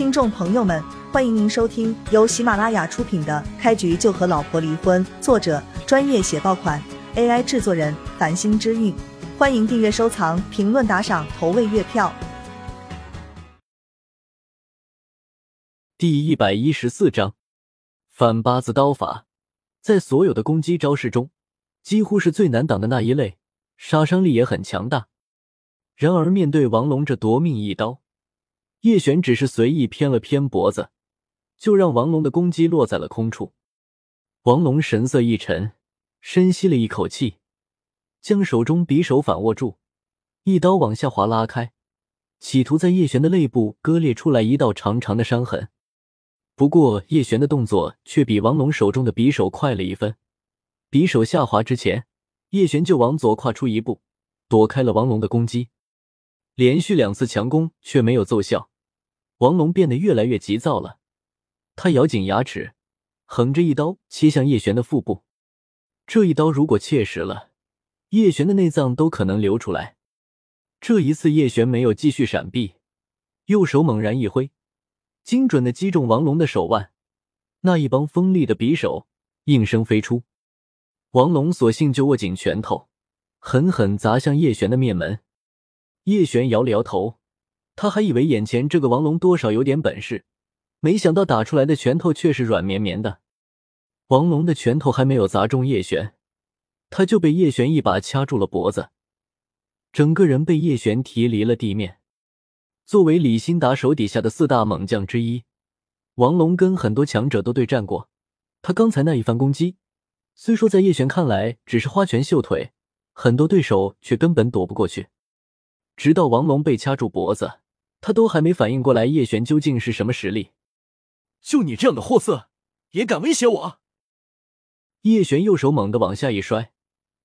听众朋友们，欢迎您收听由喜马拉雅出品的《开局就和老婆离婚》，作者专业写爆款，AI 制作人繁星之韵。欢迎订阅、收藏、评论、打赏、投喂月票。第一百一十四章，反八字刀法，在所有的攻击招式中，几乎是最难挡的那一类，杀伤力也很强大。然而面对王龙这夺命一刀，叶璇只是随意偏了偏脖子，就让王龙的攻击落在了空处。王龙神色一沉，深吸了一口气，将手中匕首反握住，一刀往下滑拉开，企图在叶璇的肋部割裂出来一道长长的伤痕。不过叶璇的动作却比王龙手中的匕首快了一分，匕首下滑之前，叶璇就往左跨出一步，躲开了王龙的攻击。连续两次强攻却没有奏效，王龙变得越来越急躁了。他咬紧牙齿，横着一刀切向叶璇的腹部。这一刀如果切实了，叶璇的内脏都可能流出来。这一次叶璇没有继续闪避，右手猛然一挥，精准的击中王龙的手腕。那一帮锋利的匕首应声飞出，王龙索性就握紧拳头，狠狠砸向叶璇的面门。叶璇摇了摇头，他还以为眼前这个王龙多少有点本事，没想到打出来的拳头却是软绵绵的。王龙的拳头还没有砸中叶璇，他就被叶璇一把掐住了脖子，整个人被叶璇提离了地面。作为李新达手底下的四大猛将之一，王龙跟很多强者都对战过，他刚才那一番攻击，虽说在叶璇看来只是花拳绣腿，很多对手却根本躲不过去。直到王龙被掐住脖子，他都还没反应过来叶璇究竟是什么实力。就你这样的货色，也敢威胁我？叶璇右手猛地往下一摔，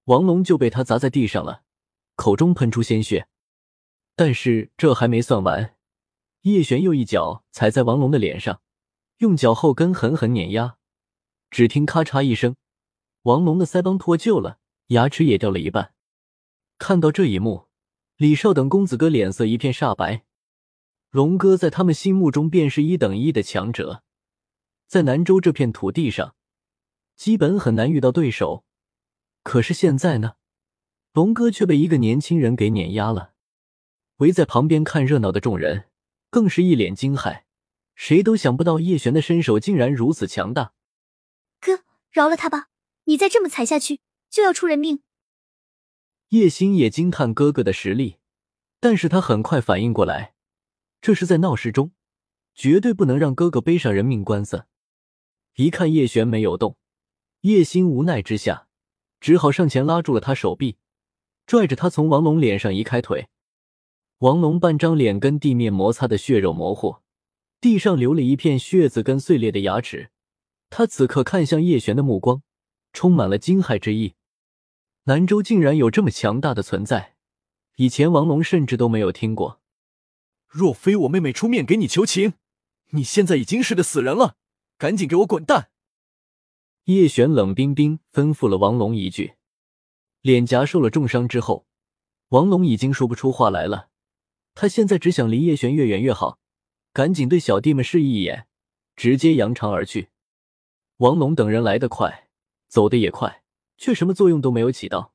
王龙就被他砸在地上了，口中喷出鲜血。但是这还没算完，叶璇又一脚踩在王龙的脸上，用脚后跟狠狠碾压。只听咔嚓一声，王龙的腮帮脱臼了，牙齿也掉了一半。看到这一幕。李少等公子哥脸色一片煞白，龙哥在他们心目中便是一等一的强者，在南州这片土地上，基本很难遇到对手。可是现在呢，龙哥却被一个年轻人给碾压了。围在旁边看热闹的众人更是一脸惊骇，谁都想不到叶璇的身手竟然如此强大。哥，饶了他吧，你再这么踩下去就要出人命。叶星也惊叹哥哥的实力，但是他很快反应过来，这是在闹市中，绝对不能让哥哥背上人命官司。一看叶璇没有动，叶星无奈之下，只好上前拉住了他手臂，拽着他从王龙脸上移开腿。王龙半张脸跟地面摩擦的血肉模糊，地上留了一片血渍跟碎裂的牙齿。他此刻看向叶璇的目光，充满了惊骇之意。南州竟然有这么强大的存在，以前王龙甚至都没有听过。若非我妹妹出面给你求情，你现在已经是个死人了。赶紧给我滚蛋！叶璇冷冰冰吩咐了王龙一句。脸颊受了重伤之后，王龙已经说不出话来了。他现在只想离叶璇越远越好，赶紧对小弟们示意一眼，直接扬长而去。王龙等人来得快，走得也快。却什么作用都没有起到。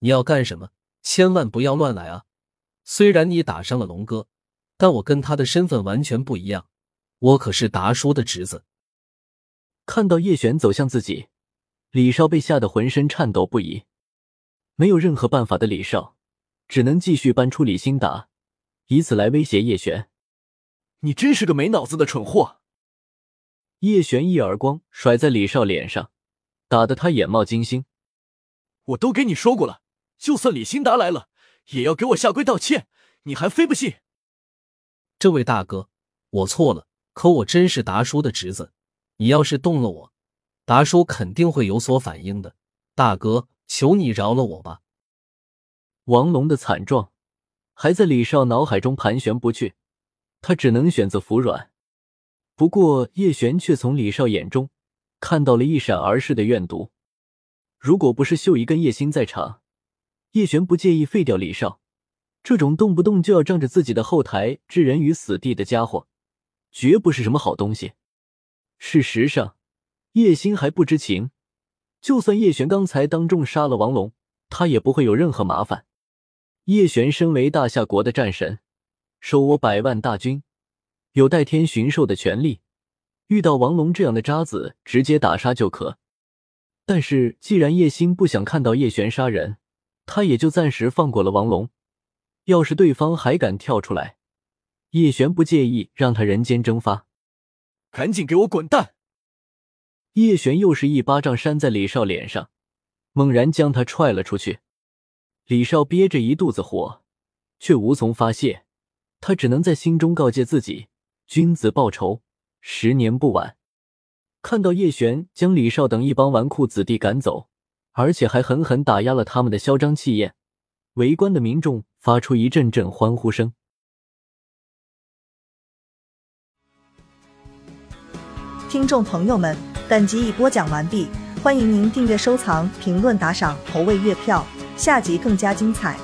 你要干什么？千万不要乱来啊！虽然你打伤了龙哥，但我跟他的身份完全不一样，我可是达叔的侄子。看到叶璇走向自己，李少被吓得浑身颤抖不已。没有任何办法的李少，只能继续搬出李新达，以此来威胁叶璇。你真是个没脑子的蠢货！叶璇一耳光甩在李少脸上。打得他眼冒金星，我都给你说过了，就算李新达来了，也要给我下跪道歉，你还非不信？这位大哥，我错了，可我真是达叔的侄子，你要是动了我，达叔肯定会有所反应的。大哥，求你饶了我吧！王龙的惨状还在李少脑海中盘旋不去，他只能选择服软。不过叶璇却从李少眼中。看到了一闪而逝的怨毒。如果不是秀姨跟叶星在场，叶璇不介意废掉李少。这种动不动就要仗着自己的后台置人于死地的家伙，绝不是什么好东西。事实上，叶星还不知情，就算叶璇刚才当众杀了王龙，他也不会有任何麻烦。叶璇身为大夏国的战神，手握百万大军，有代天巡狩的权利，遇到王龙这样的渣子，直接打杀就可。但是，既然叶星不想看到叶璇杀人，他也就暂时放过了王龙。要是对方还敢跳出来，叶璇不介意让他人间蒸发。赶紧给我滚蛋！叶璇又是一巴掌扇在李少脸上，猛然将他踹了出去。李少憋着一肚子火，却无从发泄，他只能在心中告诫自己：君子报仇，十年不晚。看到叶璇将李少等一帮纨绔子弟赶走，而且还狠狠打压了他们的嚣张气焰，围观的民众发出一阵阵欢呼声。听众朋友们，本集已播讲完毕，欢迎您订阅、收藏、评论、打赏、投喂月票，下集更加精彩。